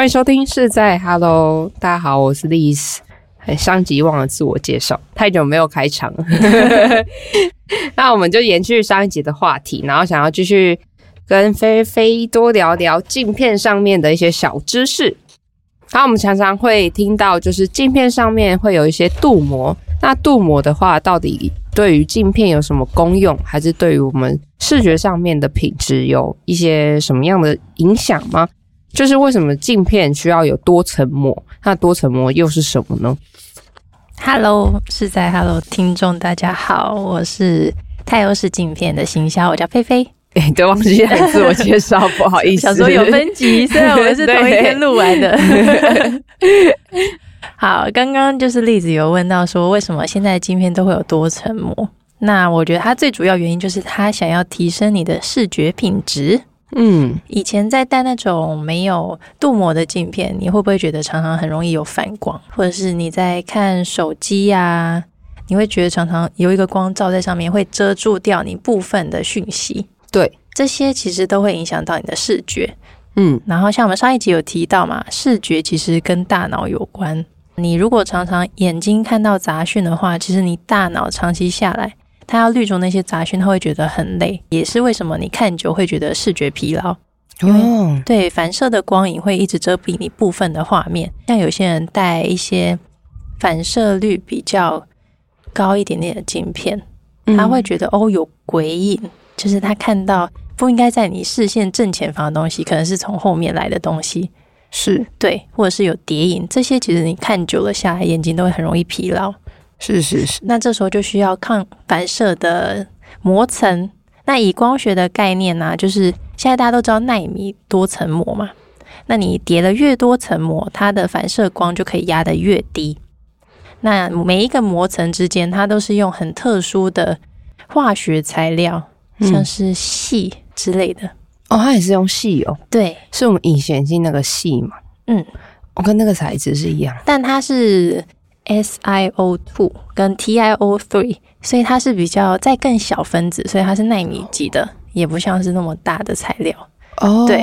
欢迎收听是在 Hello，大家好，我是 Liz。上集忘了自我介绍，太久没有开场了。那我们就延续上一集的话题，然后想要继续跟菲菲多聊聊镜片上面的一些小知识。那我们常常会听到，就是镜片上面会有一些镀膜。那镀膜的话，到底对于镜片有什么功用，还是对于我们视觉上面的品质有一些什么样的影响吗？就是为什么镜片需要有多层膜？那多层膜又是什么呢？Hello，是在 Hello 听众大家好，我是太欧式镜片的行销，我叫菲菲。哎，对，忘记来自我介绍，不好意思。想说有分级，虽然我们是同一天录完的。好，刚刚就是例子有问到说，为什么现在镜片都会有多层膜？那我觉得它最主要原因就是它想要提升你的视觉品质。嗯，以前在戴那种没有镀膜的镜片，你会不会觉得常常很容易有反光？或者是你在看手机呀，你会觉得常常有一个光照在上面，会遮住掉你部分的讯息？对，这些其实都会影响到你的视觉。嗯，然后像我们上一集有提到嘛，视觉其实跟大脑有关。你如果常常眼睛看到杂讯的话，其实你大脑长期下来。它要滤除那些杂讯，他会觉得很累，也是为什么你看久会觉得视觉疲劳。哦，对，反射的光影会一直遮蔽你部分的画面。像有些人戴一些反射率比较高一点点的镜片，他会觉得哦有鬼影，就是他看到不应该在你视线正前方的东西，可能是从后面来的东西，是。对，或者是有叠影，这些其实你看久了下来，眼睛都会很容易疲劳。是是是，那这时候就需要抗反射的膜层。那以光学的概念呢，就是现在大家都知道纳米多层膜嘛。那你叠了越多层膜，它的反射光就可以压得越低。那每一个膜层之间，它都是用很特殊的化学材料，像是锡之类的。哦，它也是用锡哦。对，是我们隐形眼镜那个锡嘛。嗯，我跟那个材质是一样，但它是。SiO two 跟 TiO three，所以它是比较再更小分子，所以它是纳米级的，也不像是那么大的材料。哦，对，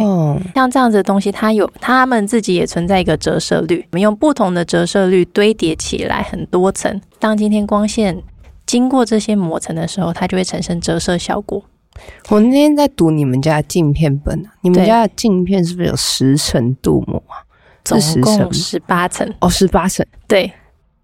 像这样子的东西，它有它们自己也存在一个折射率，我们用不同的折射率堆叠起来很多层，当今天光线经过这些膜层的时候，它就会产生折射效果。我那天在读你们家的镜片本啊，你们家的镜片是不是有十层镀膜啊？总共十八层哦，十八层，对。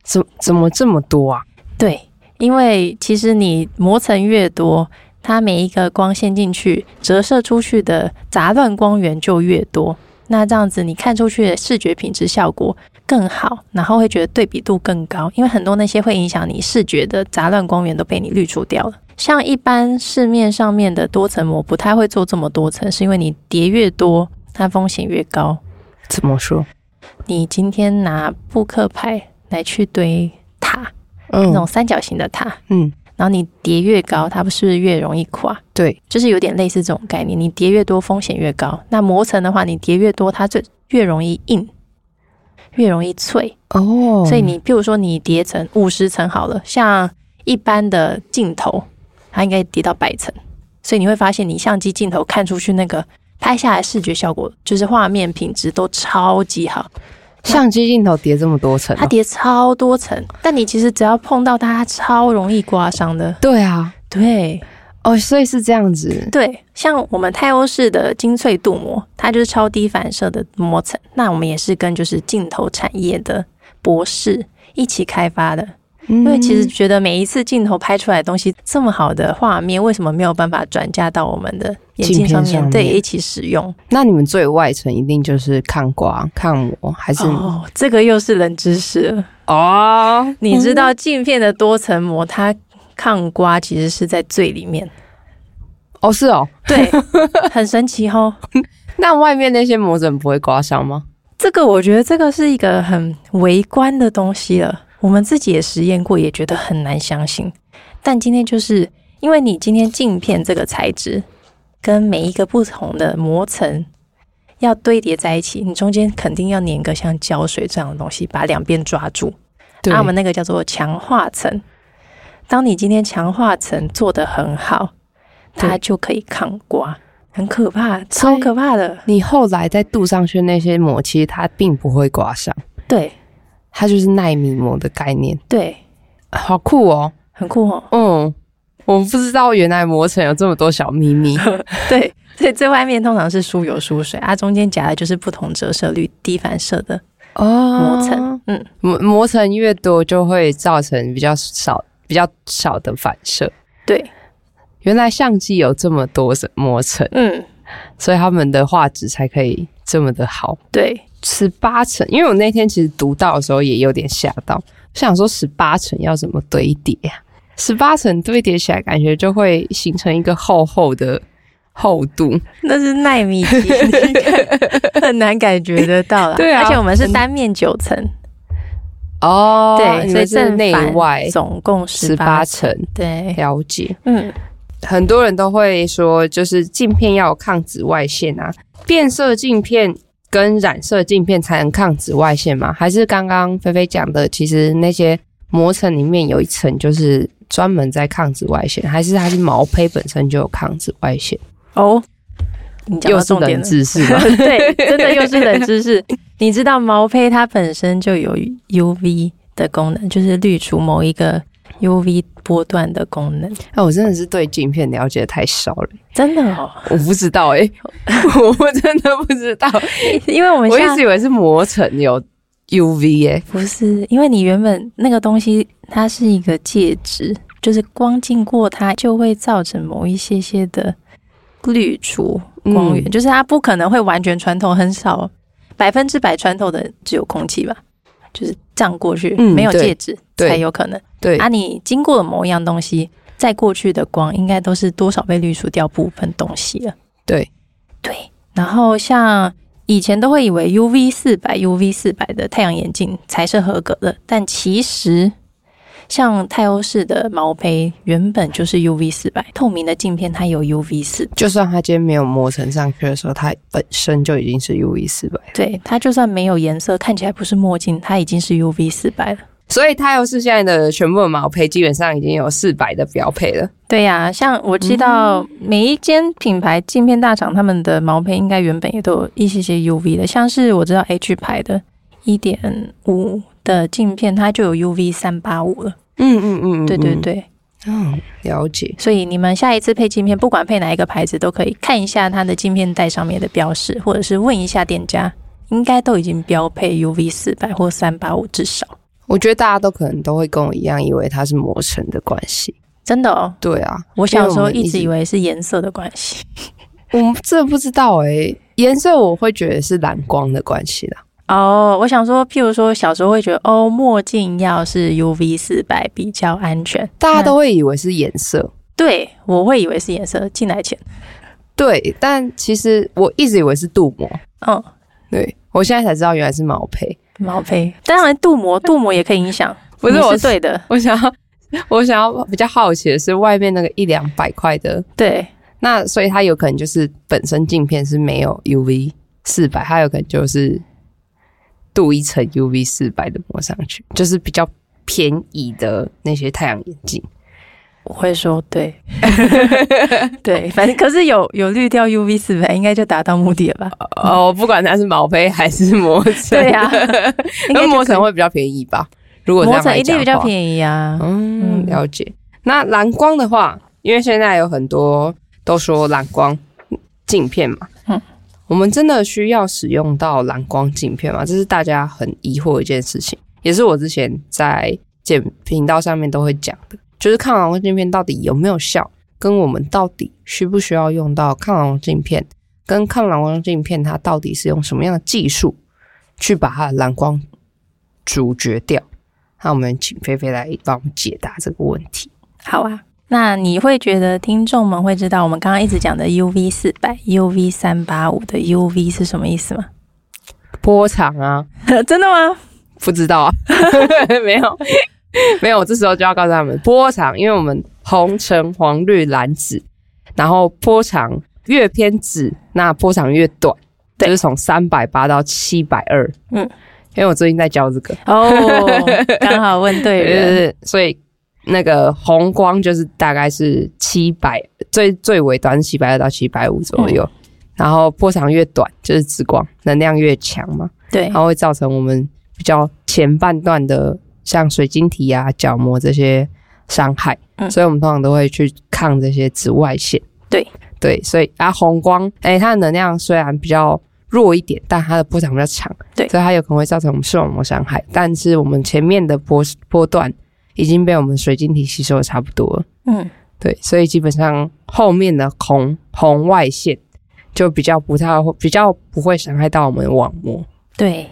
怎怎么这么多啊？对，因为其实你膜层越多，它每一个光线进去折射出去的杂乱光源就越多。那这样子你看出去的视觉品质效果更好，然后会觉得对比度更高。因为很多那些会影响你视觉的杂乱光源都被你滤除掉了。像一般市面上面的多层膜不太会做这么多层，是因为你叠越多，它风险越高。怎么说？你今天拿扑克牌。来去堆塔，那种三角形的塔，嗯，然后你叠越高，它不是越容易垮？对，就是有点类似这种概念。你叠越多，风险越高。那磨层的话，你叠越多，它就越容易硬，越容易脆。哦，所以你比如说你叠层五十层好了，像一般的镜头，它应该叠到百层，所以你会发现你相机镜头看出去那个拍下来视觉效果，就是画面品质都超级好。相机镜头叠这么多层，它叠超多层，但你其实只要碰到它，超容易刮伤的。对啊，对，哦，所以是这样子。对，像我们泰欧式的精粹镀膜，它就是超低反射的膜层。那我们也是跟就是镜头产业的博士一起开发的。因为其实觉得每一次镜头拍出来的东西这么好的画面，为什么没有办法转嫁到我们的眼镜上面？对，一起使用。那你们最外层一定就是抗刮、抗磨，还是？哦，这个又是冷知识了哦。你知道镜片的多层膜，它抗刮其实是在最里面。哦，是哦，对，很神奇哦。那外面那些膜怎么不会刮伤吗？这个我觉得这个是一个很微观的东西了。我们自己也实验过，也觉得很难相信。但今天就是因为你今天镜片这个材质跟每一个不同的膜层要堆叠在一起，你中间肯定要粘个像胶水这样的东西，把两边抓住。那我们那个叫做强化层。当你今天强化层做得很好，它就可以抗刮。很可怕，超可怕的。你后来再镀上去那些膜，其实它并不会刮伤。对，它就是耐米膜的概念。对，好酷哦，很酷哦。嗯，我不知道原来磨层有这么多小秘密。对，所以最外面通常是疏油疏水啊，中间夹的就是不同折射率、低反射的哦膜层。嗯，膜膜层越多，就会造成比较少、比较少的反射。对。原来相机有这么多层膜层，嗯，所以他们的画质才可以这么的好。对，十八层，因为我那天其实读到的时候也有点吓到，想说十八层要怎么堆叠呀？十八层堆叠起来，感觉就会形成一个厚厚的厚度，那是纳米级，很难感觉得到啦。对啊，而且我们是单面九层，哦，对，所以正内外总共十八层，对，了解，嗯。很多人都会说，就是镜片要有抗紫外线啊，变色镜片跟染色镜片才能抗紫外线吗？还是刚刚菲菲讲的，其实那些膜层里面有一层就是专门在抗紫外线，还是它是毛胚本身就有抗紫外线？哦，又是冷知识吗？对，真的又是冷知识。你知道毛胚它本身就有 UV 的功能，就是滤除某一个。U V 波段的功能，哎，我真的是对镜片了解的太少了，真的？哦，我不知道哎，我真的不知道，因为我们我一直以为是磨层有 U V 哎，不是，因为你原本那个东西它是一个介质，就是光经过它就会造成某一些些的滤除光源，就是它不可能会完全穿透，很少百分之百穿透的只有空气吧。就是这样过去，没有戒指才有可能。对啊，你经过了某一样东西，在过去的光应该都是多少被滤除掉部分东西了。对对，然后像以前都会以为 UV 四百、UV 四百的太阳眼镜才是合格的，但其实。像泰欧式的毛坯原本就是 UV 四百透明的镜片，它有 UV 四，就算它今天没有磨成上去的时候，它本身就已经是 UV 四百。对，它就算没有颜色，看起来不是墨镜，它已经是 UV 四百了。所以泰欧式现在的全部的毛坯基本上已经有四百的标配了。对呀，像我知道每一间品牌镜片大厂，他们的毛坯应该原本也都有一些些 UV 的，像是我知道 H 牌的一点五的镜片，它就有 UV 三八五了。嗯嗯嗯，对对对，嗯，了解。所以你们下一次配镜片，不管配哪一个牌子，都可以看一下它的镜片带上面的标识，或者是问一下店家，应该都已经标配 UV 四百或三八五至少。我觉得大家都可能都会跟我一样，以为它是磨层的关系。真的哦？对啊，我小时候一直以为是颜色的关系。我这不知道哎，颜色我会觉得是蓝光的关系啦。哦，我想说，譬如说，小时候会觉得哦，墨镜要是 UV 四百比较安全，大家都会以为是颜色。对，我会以为是颜色。进来前，对，但其实我一直以为是镀膜。嗯，对，我现在才知道原来是毛胚。毛胚，当然镀膜，镀膜也可以影响。不是我是对的，我想要，我想要比较好奇的是外面那个一两百块的，对，那所以它有可能就是本身镜片是没有 UV 四百，它有可能就是。镀一层 UV 四百的膜上去，就是比较便宜的那些太阳眼镜。我会说对，对，反正可是有有滤掉 UV 四百，应该就达到目的了吧？哦，不管它是毛坯还是磨层，对 呀，那磨层会比较便宜吧？如果磨层一定比较便宜啊。嗯，了解。那蓝光的话，因为现在有很多都说蓝光镜片嘛。我们真的需要使用到蓝光镜片吗？这是大家很疑惑的一件事情，也是我之前在剪频道上面都会讲的，就是抗蓝光镜片到底有没有效，跟我们到底需不需要用到抗蓝光镜片，跟抗蓝光镜片它到底是用什么样的技术去把它的蓝光阻绝掉？那我们请菲菲来帮我们解答这个问题。好啊。那你会觉得听众们会知道我们刚刚一直讲的 UV 四百、UV 三八五的 UV 是什么意思吗？波长啊，真的吗？不知道啊，没有，没有。我这时候就要告诉他们波长，因为我们红、橙、黄、绿、蓝、紫，然后波长越偏紫，那波长越短，就是从三百八到七百二。嗯，因为我最近在教这个哦，刚好问对了，所以。那个红光就是大概是七百，最最尾端七百二到七百五左右。然后波长越短，就是紫光能量越强嘛。对，然后会造成我们比较前半段的像水晶体啊、角膜这些伤害。嗯，所以我们通常都会去抗这些紫外线。对对，所以啊，红光，哎，它的能量虽然比较弱一点，但它的波长比较长。对，所以它有可能会造成我们视网膜伤害。但是我们前面的波波段已经被我们水晶体吸收的差不多了。嗯，对，所以基本上后面的红红外线。就比较不太比较不会伤害到我们网膜，对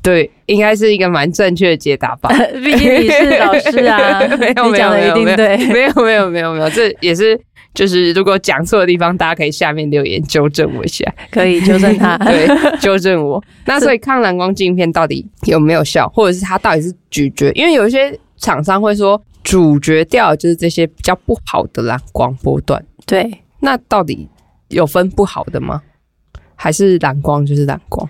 对，应该是一个蛮正确的解答吧。毕竟你是老师啊，没有没有没有没有没有没有没有，这也是就是如果讲错的地方，大家可以下面留言纠正我一下，可以纠正他，对，纠正我。那所以抗蓝光镜片到底有没有效，或者是它到底是咀嚼？因为有一些厂商会说主角调就是这些比较不好的蓝光波段，对，那到底？有分不好的吗？还是蓝光就是蓝光？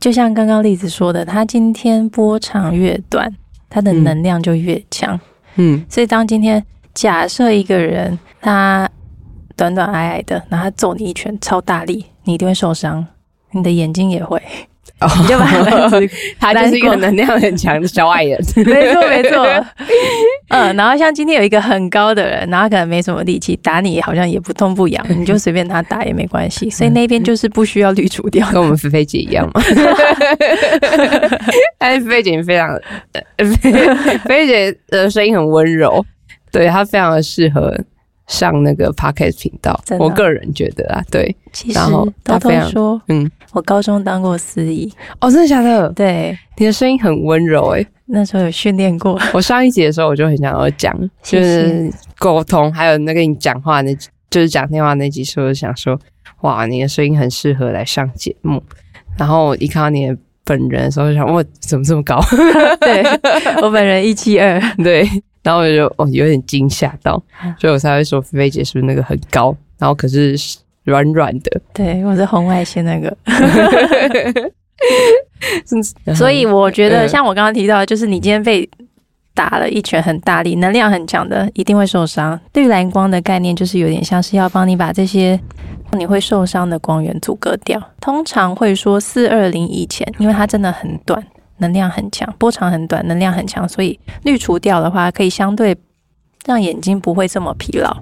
就像刚刚例子说的，它今天波长越短，它的能量就越强。嗯，所以当今天假设一个人他短短矮矮的，然后揍你一拳超大力，你一定会受伤，你的眼睛也会。你就把他就是一个能量很强的小矮人，没 错没错。嗯，然后像今天有一个很高的人，然后可能没什么力气，打你好像也不痛不痒，你就随便他打也没关系。所以那边就是不需要滤除掉，跟我们菲菲姐一样嘛。但是菲菲姐非常，菲菲姐的声音很温柔，对她非常的适合。上那个 podcast 频道，我个人觉得啊，对，其实偷偷说，嗯，我高中当过司仪，哦，真的假的？对，你的声音很温柔，哎，那时候有训练过。我上一集的时候，我就很想要讲，就是沟通，还有那个你讲话那，就是讲电话那集，时候想说，哇，你的声音很适合来上节目。然后一看到你的本人的时候，就想，哇，怎么这么高？对我本人一七二，对。然后我就哦有点惊吓到，所以我才会说菲菲姐是不是那个很高，然后可是软软的。对，我是红外线那个。所以我觉得像我刚刚提到，就是你今天被打了一拳很大力，能量很强的，一定会受伤。绿蓝光的概念就是有点像是要帮你把这些你会受伤的光源阻隔掉。通常会说四二零以前，因为它真的很短。能量很强，波长很短，能量很强，所以滤除掉的话，可以相对让眼睛不会这么疲劳。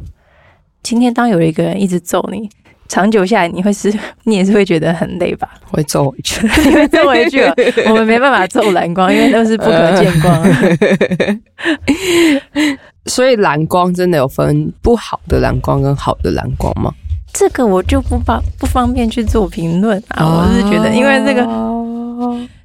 今天当有一个人一直揍你，长久下来，你会是，你也是会觉得很累吧？会揍回去，会揍回去。我们没办法揍蓝光，因为都是不可见光。所以蓝光真的有分不好的蓝光跟好的蓝光吗？这个我就不方不方便去做评论啊。我是觉得，因为这个。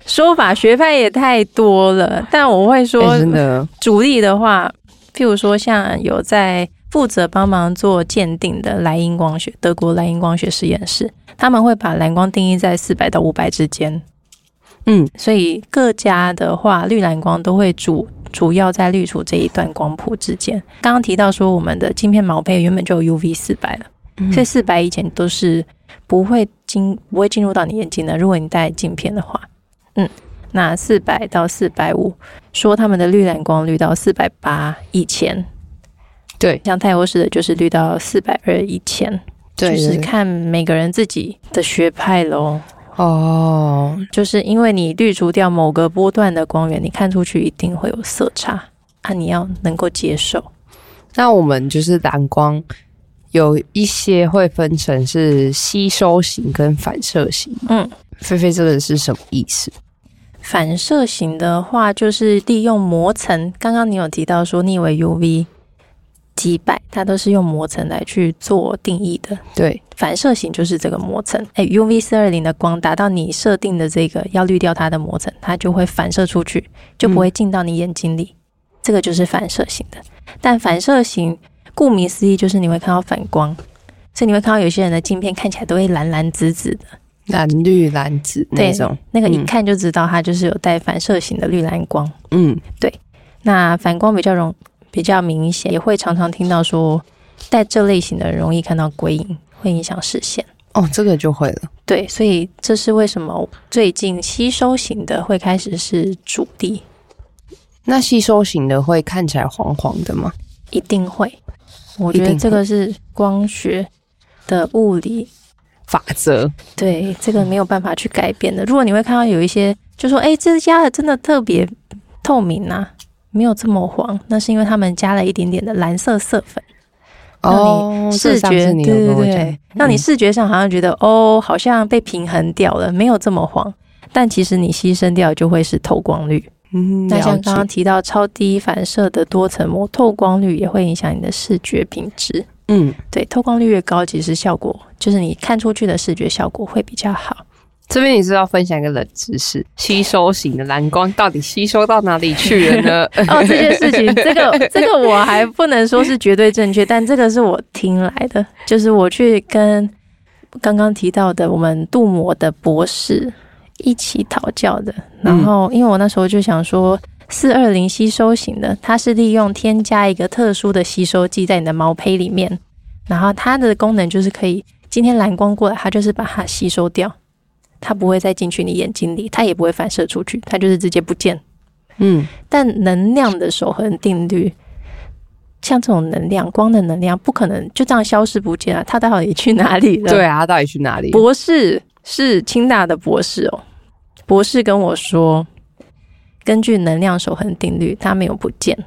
说法学派也太多了，但我会说，真的主力的话，譬如说像有在负责帮忙做鉴定的莱茵光学，德国莱茵光学实验室，他们会把蓝光定义在四百到五百之间。嗯，所以各家的话，绿蓝光都会主主要在滤除这一段光谱之间。刚刚提到说，我们的镜片毛胚原本就有 UV 四百了，所以四百以前都是不会进不会进入到你眼睛的。如果你戴镜片的话。嗯，那四百到四百五，说他们的绿蓝光绿到四百八以前，对，像泰欧式的就是绿到四百二以前，对，就是看每个人自己的学派喽。哦，就是因为你滤除掉某个波段的光源，你看出去一定会有色差啊，你要能够接受。那我们就是蓝光有一些会分成是吸收型跟反射型，嗯。菲菲，这个是什么意思？反射型的话，就是利用膜层。刚刚你有提到说，你以为 UV 几百，它都是用膜层来去做定义的。对，反射型就是这个膜层。哎，UV 四二零的光达到你设定的这个要滤掉它的膜层，它就会反射出去，就不会进到你眼睛里。这个就是反射型的。但反射型，顾名思义，就是你会看到反光，所以你会看到有些人的镜片看起来都会蓝蓝紫紫的。蓝绿蓝紫那种，那个一看就知道它就是有带反射型的绿蓝光。嗯，对。那反光比较容比较明显，也会常常听到说带这类型的容易看到鬼影，会影响视线。哦，这个就会了。对，所以这是为什么最近吸收型的会开始是主力。那吸收型的会看起来黄黄的吗？一定会。我觉得这个是光学的物理法则，对这个没有办法去改变的。如果你会看到有一些，就说哎，这家的真的特别透明啊，没有这么黄，那是因为他们加了一点点的蓝色色粉，让你视觉对对对，让你视觉上好像觉得哦，好像被平衡掉了，没有这么黄，但其实你牺牲掉就会是透光率。嗯，那像刚刚提到超低反射的多层膜，透光率也会影响你的视觉品质。嗯，对，透光率越高，其实效果就是你看出去的视觉效果会比较好。这边你是要分享一个冷知识：吸收型的蓝光到底吸收到哪里去了呢？哦，这件事情，这个 这个我还不能说是绝对正确，但这个是我听来的，就是我去跟刚刚提到的我们镀膜的博士。一起讨教的，然后因为我那时候就想说，四二零吸收型的，它是利用添加一个特殊的吸收剂在你的毛胚里面，然后它的功能就是可以，今天蓝光过来，它就是把它吸收掉，它不会再进去你眼睛里，它也不会反射出去，它就是直接不见。嗯，但能量的守恒定律，像这种能量，光的能量不可能就这样消失不见啊，它到底去哪里了？对啊，它到底去哪里？博士是清大的博士哦。博士跟我说，根据能量守恒定律，它没有不见，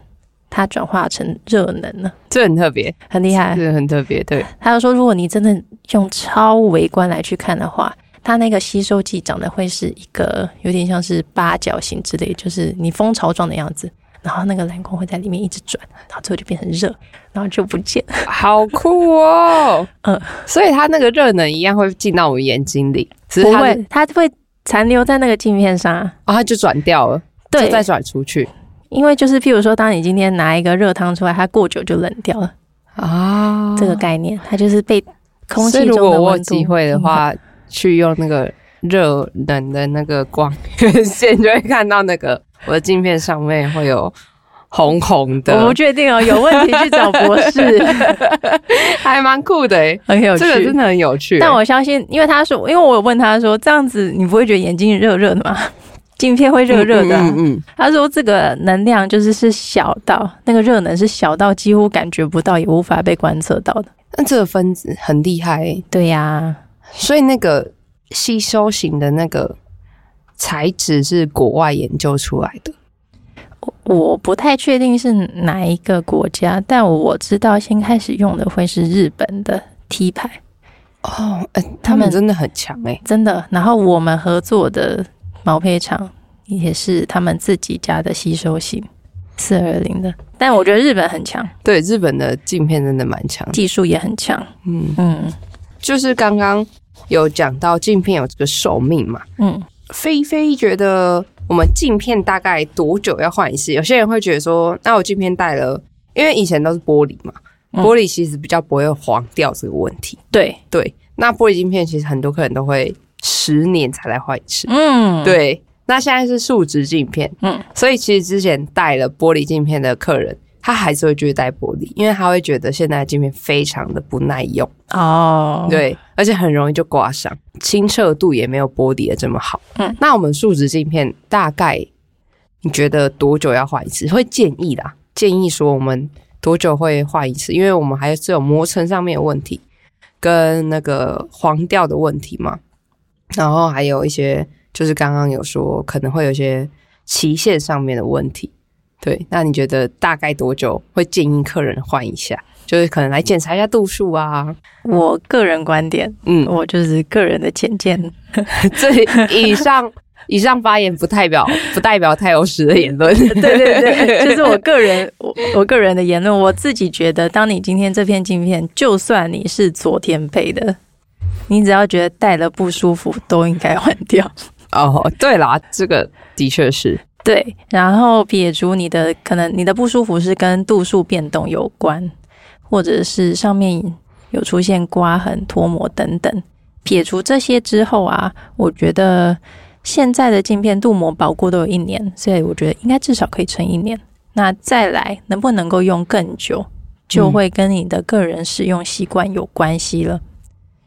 它转化成热能了。这很特别，很厉害，是很特别。对，他就说，如果你真的用超微观来去看的话，它那个吸收剂长得会是一个有点像是八角形之类，就是你蜂巢状的样子。然后那个蓝光会在里面一直转，然后最后就变成热，然后就不见。好酷哦！嗯，所以它那个热能一样会进到我们眼睛里，不会，它会。残留在那个镜片上，然后它就转掉了，对，再转出去。因为就是譬如说，当你今天拿一个热汤出来，它过久就冷掉了啊。这个概念，它就是被空气中的温度。机会的话，去用那个热冷的那个光线，就会看到那个我的镜片上面会有。红红的，我不确定哦，有问题去找博士，还蛮酷的诶，很有趣，这个真的很有趣。但我相信，因为他说，因为我有问他说，这样子你不会觉得眼睛热热的吗？镜片会热热的。嗯嗯。他说这个能量就是是小到那个热能是小到几乎感觉不到，也无法被观测到的。那这个分子很厉害，对呀。所以那个吸收型的那个材质是国外研究出来的。我不太确定是哪一个国家，但我知道先开始用的会是日本的 T 牌。哦，哎他们真的很强哎，真的。然后我们合作的毛坯厂也是他们自己家的吸收型四二零的，但我觉得日本很强，对，日本的镜片真的蛮强，技术也很强。嗯。嗯，就是刚刚有讲到镜片有这个寿命嘛，嗯，菲菲觉得。我们镜片大概多久要换一次？有些人会觉得说，那我镜片戴了，因为以前都是玻璃嘛，玻璃其实比较不会黄掉这个问题。对对，那玻璃镜片其实很多客人都会十年才来换一次。嗯，对。那现在是树脂镜片，嗯，所以其实之前戴了玻璃镜片的客人。他还是会继续戴玻璃，因为他会觉得现在的镜片非常的不耐用哦，对，而且很容易就刮伤，清澈度也没有玻璃的这么好。嗯，那我们树脂镜片大概你觉得多久要换一次？会建议啦，建议说我们多久会换一次？因为我们还是有磨层上面的问题，跟那个黄掉的问题嘛，然后还有一些就是刚刚有说可能会有一些期限上面的问题。对，那你觉得大概多久会建议客人换一下？就是可能来检查一下度数啊。我个人观点，嗯，我就是个人的浅见。这以上以上发言不代表不代表太有史的言论。对 对对，就是我个人我我个人的言论。我自己觉得，当你今天这片镜片，就算你是昨天配的，你只要觉得戴了不舒服，都应该换掉。哦，对啦，这个的确是。对，然后撇除你的可能，你的不舒服是跟度数变动有关，或者是上面有出现刮痕、脱膜等等。撇除这些之后啊，我觉得现在的镜片镀膜保固都有一年，所以我觉得应该至少可以撑一年。那再来能不能够用更久，就会跟你的个人使用习惯有关系了。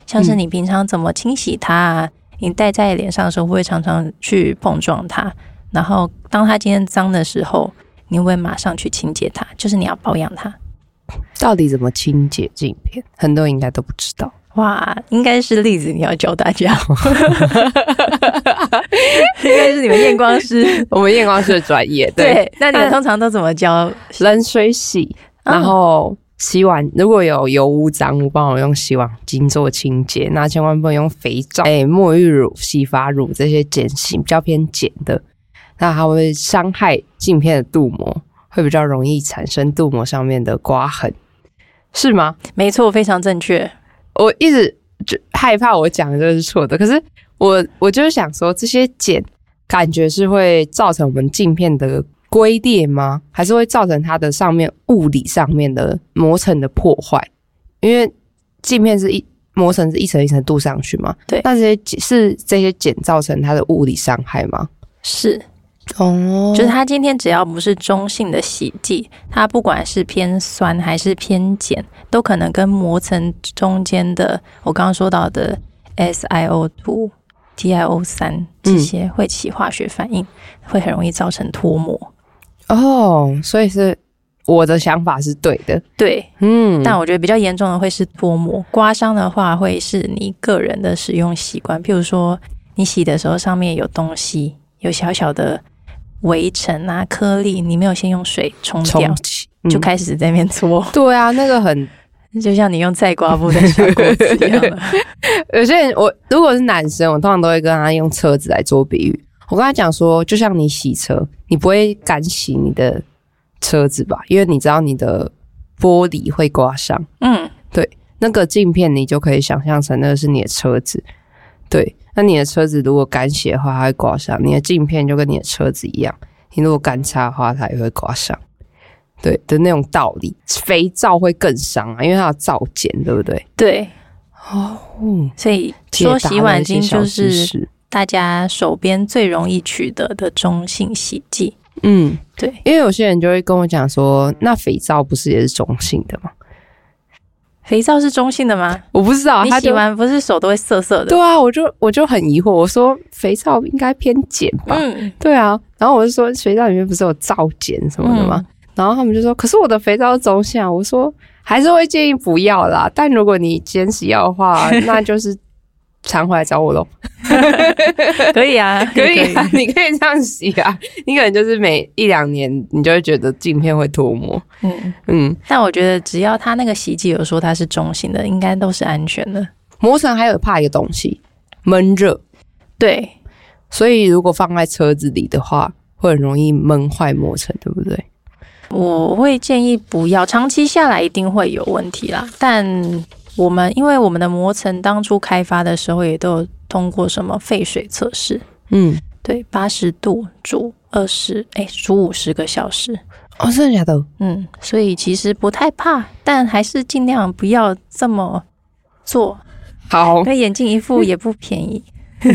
像是你平常怎么清洗它，啊你戴在脸上的时候会常常去碰撞它。然后，当它今天脏的时候，你会马上去清洁它？就是你要保养它。到底怎么清洁镜片？很多人应该都不知道。哇，应该是例子，你要教大家。应该是你们验光师，我们验光师的专业。对，那你们通常都怎么教？冷水洗，然后洗碗。如果有油污脏污，帮我用洗碗巾做清洁。那千万不能用肥皂、哎沐浴乳、洗发乳这些碱性比较偏碱的，那它会伤害镜片的镀膜，会比较容易产生镀膜上面的刮痕，是吗？没错，非常正确。我一直就害怕我讲的这是错的，可是我我就是想说，这些碱感觉是会造成我们镜片的龟裂吗？还是会造成它的上面物理上面的磨层的破坏？因为镜片是一磨层是一层一层镀上去嘛，对，那这些是这些碱造成它的物理伤害吗？是。哦，就是它今天只要不是中性的洗剂，它不管是偏酸还是偏碱，都可能跟膜层中间的我刚刚说到的 SiO2、TiO 三这些会起化学反应，会很容易造成脱膜。哦，所以是我的想法是对的，对，嗯，但我觉得比较严重的会是脱膜，刮伤的话会是你个人的使用习惯，譬如说你洗的时候上面有东西，有小小的。围尘啊，颗粒，你没有先用水冲掉，就开始在那边搓。对啊，那个很 就像你用菜瓜布的小锅子一样。有些人，我如果是男生，我通常都会跟他用车子来做比喻。我跟他讲说，就像你洗车，你不会敢洗你的车子吧？因为你知道你的玻璃会刮伤。嗯，对，那个镜片你就可以想象成那个是你的车子。对。那你的车子如果干洗的话，它会刮伤；你的镜片就跟你的车子一样，你如果干擦的话，它也会刮伤。对的那种道理，肥皂会更伤啊，因为它有皂碱，对不对？对。哦，所以说洗碗巾就是大家手边最容易取得的中性洗剂。嗯，对。因为有些人就会跟我讲说，那肥皂不是也是中性的吗？肥皂是中性的吗？我不知道，你洗完不是手都会涩涩的？对啊，我就我就很疑惑，我说肥皂应该偏碱吧？嗯，对啊，然后我就说肥皂里面不是有皂碱什么的吗？然后他们就说，可是我的肥皂是中性啊，我说还是会建议不要啦，但如果你坚持要的话，那就是。常回来找我喽，可以啊，可以啊，你可以这样洗啊。你可能就是每一两年，你就会觉得镜片会脱膜。嗯嗯，但我觉得只要它那个洗剂有说它是中性的，应该都是安全的。磨层还有怕一个东西，闷热。对，所以如果放在车子里的话，会很容易闷坏磨层，对不对？我会建议不要，长期下来一定会有问题啦。但我们因为我们的磨层当初开发的时候也都有通过什么沸水测试，嗯，对，八十度煮二十，哎，煮五十个小时，哦，真的假的？嗯，所以其实不太怕，但还是尽量不要这么做。好，那眼镜一副也不便宜，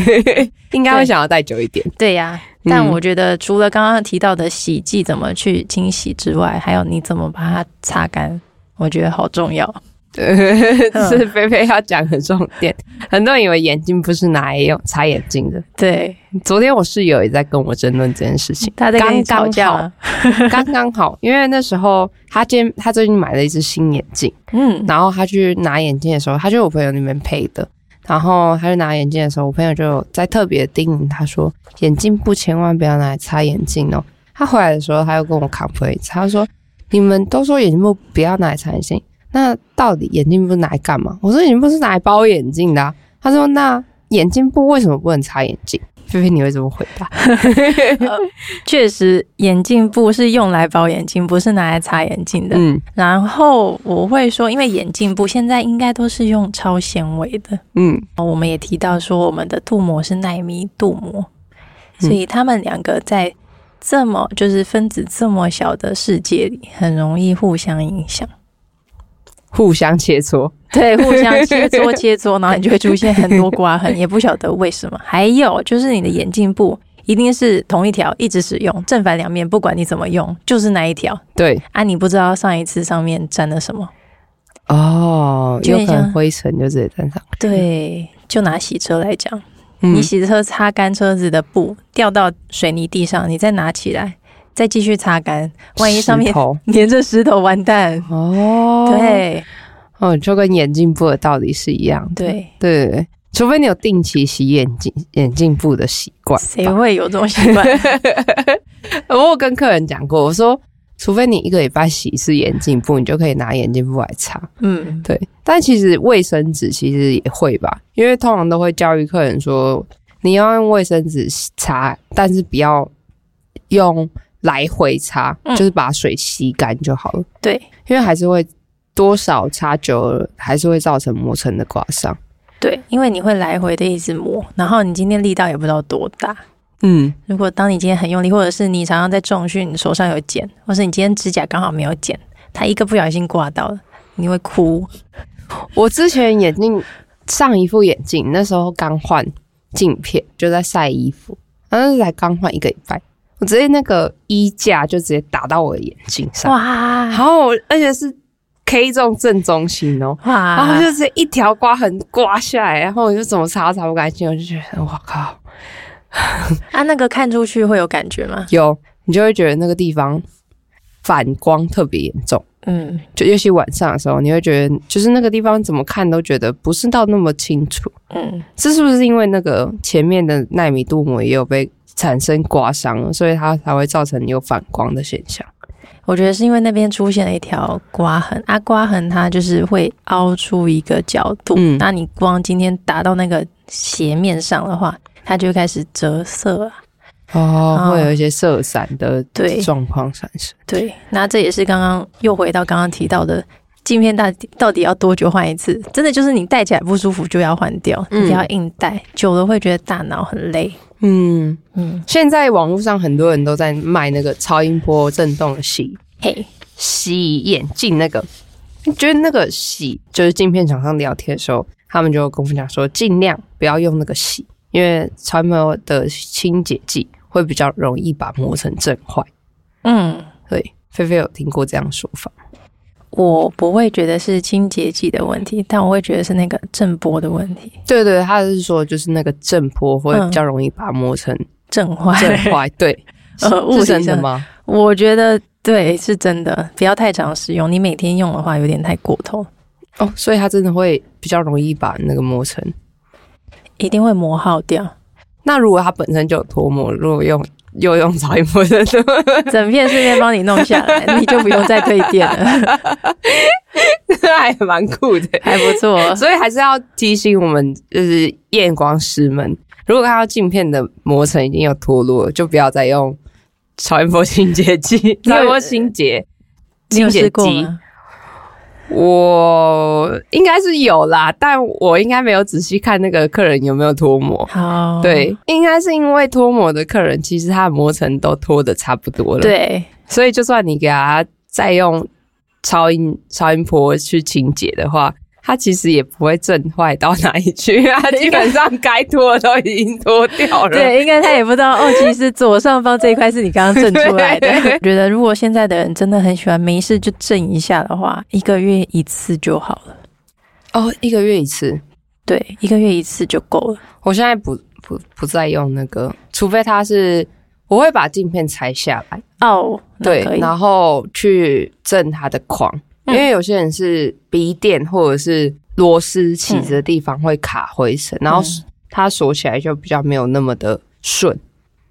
应该会想要戴久一点。对呀，但我觉得除了刚刚提到的洗剂怎么去清洗之外，还有你怎么把它擦干，我觉得好重要。对，是菲菲要讲的重点。很多人以为眼镜不是拿来用擦眼镜的。对，昨天我室友也在跟我争论这件事情。他在跟你吵架 刚刚好，因为那时候他今他最近买了一只新眼镜，嗯，然后他去拿眼镜的时候，他就我朋友那边配的，然后他去拿眼镜的时候，我朋友就在特别叮咛他说，眼镜布千万不要拿来擦眼镜哦。他回来的时候，他又跟我 complain，他说你们都说眼镜布不要拿来擦眼镜。那到底眼镜布拿来干嘛？我说眼镜布是拿来包眼镜的。他说那眼镜布为什么不能擦眼镜？菲菲你会怎么回答？确实，眼镜布是用来包眼镜，不是拿来擦眼镜的。嗯，然后我会说，因为眼镜布现在应该都是用超纤维的。嗯，我们也提到说，我们的镀膜是纳米镀膜，所以他们两个在这么就是分子这么小的世界里，很容易互相影响。互相切磋，对，互相切磋 切磋，然后你就会出现很多刮痕，也不晓得为什么。还有就是你的眼镜布一定是同一条，一直使用，正反两面，不管你怎么用，就是那一条。对啊，你不知道上一次上面沾了什么哦，有可能灰尘就直接沾上。对，就拿洗车来讲，你洗车擦干车子的布掉到水泥地上，你再拿起来，再继续擦干，万一上面 粘着石头，完蛋哦。对，哦，就跟眼镜布的道理是一样。对对对，除非你有定期洗眼镜眼镜布的习惯，谁会有这种习惯？我有跟客人讲过，我说。除非你一个礼拜洗一次眼镜布，你就可以拿眼镜布来擦。嗯，对。但其实卫生纸其实也会吧，因为通常都会教育客人说，你要用卫生纸擦，但是不要用来回擦，就是把水吸干就好了。对，因为还是会多少擦久了，还是会造成磨蹭的刮伤。对，因为你会来回的一直磨，然后你今天力道也不知道多大。嗯，如果当你今天很用力，或者是你常常在重训，手上有茧，或是你今天指甲刚好没有剪，它一个不小心刮到了，你会哭。我之前眼镜上一副眼镜，那时候刚换镜片，就在晒衣服，那是才刚换一个礼拜，我直接那个衣架就直接打到我的眼睛上，哇！然后而且是 K 中正中心哦，哇！然后就是一条刮痕刮下来，然后我就怎么擦擦不干净，我就觉得我靠。啊，那个看出去会有感觉吗？有，你就会觉得那个地方反光特别严重。嗯，就尤其晚上的时候，你会觉得就是那个地方怎么看都觉得不是到那么清楚。嗯，这是不是因为那个前面的纳米镀膜也有被产生刮伤，所以它才会造成有反光的现象？我觉得是因为那边出现了一条刮痕啊，刮痕它就是会凹出一个角度。嗯，那你光今天打到那个斜面上的话。它就开始折射啊，哦，会有一些色散的对状况产生。对，那这也是刚刚又回到刚刚提到的镜片，到底到底要多久换一次？真的就是你戴起来不舒服就要换掉，你要硬戴，久了会觉得大脑很累。嗯嗯，现在网络上很多人都在卖那个超音波震动的洗，嘿，洗眼镜那个，觉得那个洗就是镜片厂商聊天的时候，他们就跟我讲说，尽量不要用那个洗。因为超音波的清洁剂会比较容易把磨层震坏。嗯，对，菲菲有听过这样说法。我不会觉得是清洁剂的问题，但我会觉得是那个震波的问题。对对，他是说就是那个震波会比较容易把它磨成震坏。震坏，对，呃是真的吗？我觉得对，是真的。不要太常使用，你每天用的话有点太过头。哦，所以它真的会比较容易把那个磨成。一定会磨耗掉。那如果它本身就有脱模，如果用又用超音波的，整片顺便帮你弄下来，你就不用再退电了。这 还蛮酷的，还不错。所以还是要提醒我们，就是验光师们，如果看到镜片的膜层已经有脱落，就不要再用超音波清洁剂。超音波清洁清洁剂。我应该是有啦，但我应该没有仔细看那个客人有没有脱模。好，对，应该是因为脱模的客人，其实他的磨层都脱的差不多了。对，所以就算你给他再用超音超音波去清洁的话。它其实也不会震坏到哪里去，它基本上该脱的都已经脱掉了。对，应该他也不知道哦。其实左上方这一块是你刚刚震出来的。我觉得如果现在的人真的很喜欢没事就震一下的话，一个月一次就好了。哦，一个月一次，对，一个月一次就够了。我现在不不不再用那个，除非它是我会把镜片拆下来哦，对，然后去震它的框。因为有些人是鼻垫或者是螺丝起子的地方会卡灰尘，然后它锁起来就比较没有那么的顺，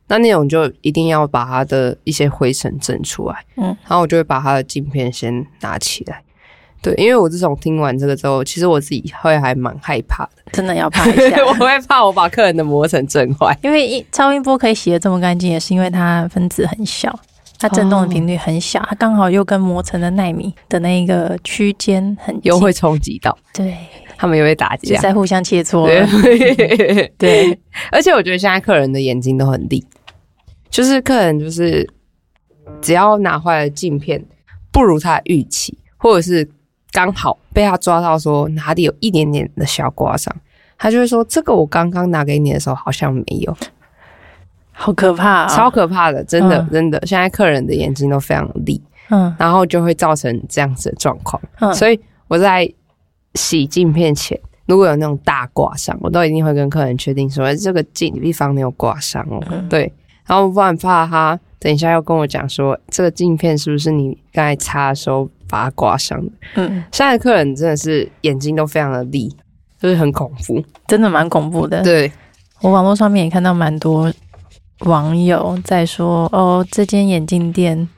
那那种就一定要把它的一些灰尘震出来。嗯，然后我就会把它的镜片先拿起来。对，因为我自从听完这个之后，其实我自己会还蛮害怕的，真的要怕一下。我会怕我把客人的磨成震坏，因为超音波可以洗的这么干净，也是因为它分子很小。它震动的频率很小，它刚好又跟磨成的纳米的那一个区间很又会冲击到，对，他们又会打架，在互相切磋。对，而且我觉得现在客人的眼睛都很利，就是客人就是只要拿回来的镜片不如他的预期，或者是刚好被他抓到说哪里有一点点的小刮伤，他就会说这个我刚刚拿给你的时候好像没有。好可怕，超可怕的，真的真的，现在客人的眼睛都非常利，嗯，然后就会造成这样子的状况，嗯，所以我在洗镜片前，如果有那种大刮伤，我都一定会跟客人确定说这个镜地方没有刮伤哦，对，然后不然怕他等一下要跟我讲说这个镜片是不是你刚才擦的时候把它刮伤的？嗯，现在客人真的是眼睛都非常的利，就是很恐怖，真的蛮恐怖的。对。我网络上面也看到蛮多网友在说，哦，这间眼镜店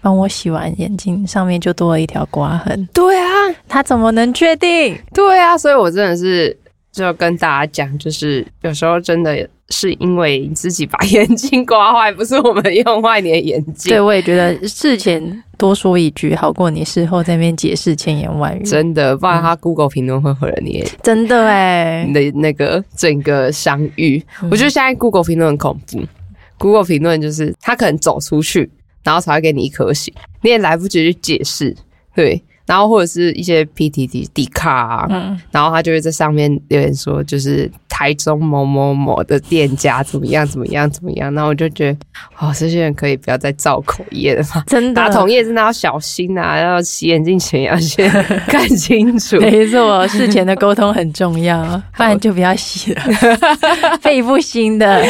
帮我洗完眼镜，上面就多了一条刮痕。对啊，他怎么能确定？对啊，所以我真的是就要跟大家讲，就是有时候真的。是因为你自己把眼镜刮坏，不是我们用坏你的眼镜。对，我也觉得事前多说一句，好过你事后在那边解释千言万语。真的，不然他 Google 评论会毁了你。真的哎，你的那个整个相遇，我觉得现在 Google 评论很恐怖。不过评论就是他可能走出去，然后才会给你一颗星，你也来不及去解释。对。然后或者是一些 PTT 底卡，嗯，然后他就会在上面留言说，就是台中某某某的店家怎么样怎么样怎么样。那我就觉得，哦，这些人可以不要再造口业了吗？真的，打同业真的要小心啊！要洗眼镜前要先看清楚。没错，事前的沟通很重要，不然就不要洗了，费不新的，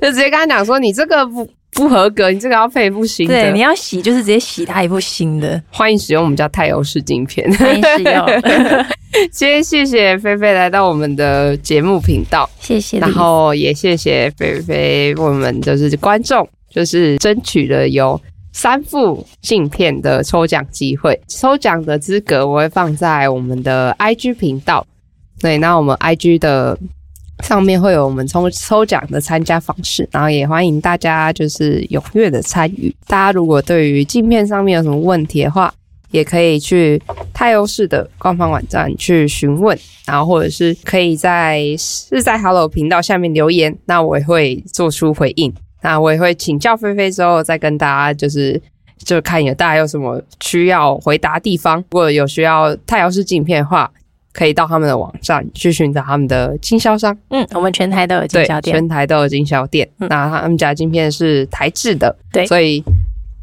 就直接跟他讲说，你这个不。不合格，你这个要配一副新的。对，你要洗就是直接洗它一副新的。欢迎使用我们家太优式镜片。欢迎使用。今天谢谢菲菲来到我们的节目频道，谢谢。然后也谢谢菲菲，我们就是观众，就是争取了有三副镜片的抽奖机会。抽奖的资格我会放在我们的 IG 频道。对，那我们 IG 的。上面会有我们抽抽奖的参加方式，然后也欢迎大家就是踊跃的参与。大家如果对于镜片上面有什么问题的话，也可以去太优势的官方网站去询问，然后或者是可以在是在 Hello 频道下面留言，那我也会做出回应。那我也会请教菲菲之后再跟大家就是就看有大家有什么需要回答地方，如果有需要太阳式镜片的话。可以到他们的网站去寻找他们的经销商。嗯，我们全台都有经销店，全台都有经销店。那他们家镜片是台制的，对，所以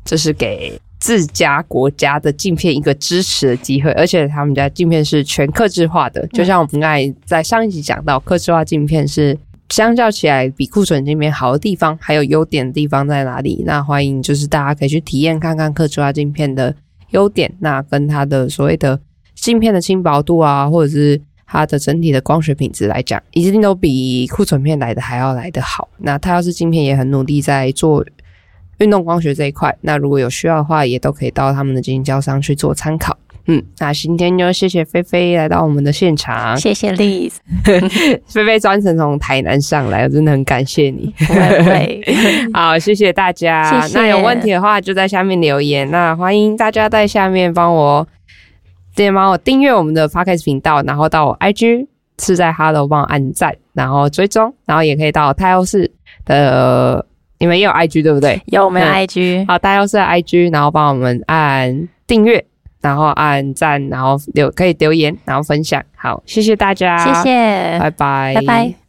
这是给自家国家的镜片一个支持的机会。而且他们家镜片是全刻制化的，就像我们刚才在上一集讲到，刻制化镜片是相较起来比库存镜片好的地方，还有优点的地方在哪里？那欢迎就是大家可以去体验看看刻制化镜片的优点，那跟它的所谓的。镜片的轻薄度啊，或者是它的整体的光学品质来讲，一定都比库存片来的还要来得好。那它要是镜片也很努力在做运动光学这一块，那如果有需要的话，也都可以到他们的经销商去做参考。嗯，那今天就谢谢菲菲来到我们的现场，谢谢 Liz，菲菲专程从台南上来，我真的很感谢你。好，谢谢大家。那有问题的话就在下面留言。那欢迎大家在下面帮我。直接帮我订阅我们的 Podcast 频道，然后到我 IG 是在 Hello 帮我按赞，然后追踪，然后也可以到太欧市的，你们也有 IG 对不对？有，我们有 IG。好，太欧市的 IG，然后帮我们按订阅，然后按赞，然后留可以留言，然后分享。好，谢谢大家，谢谢，拜拜，拜拜。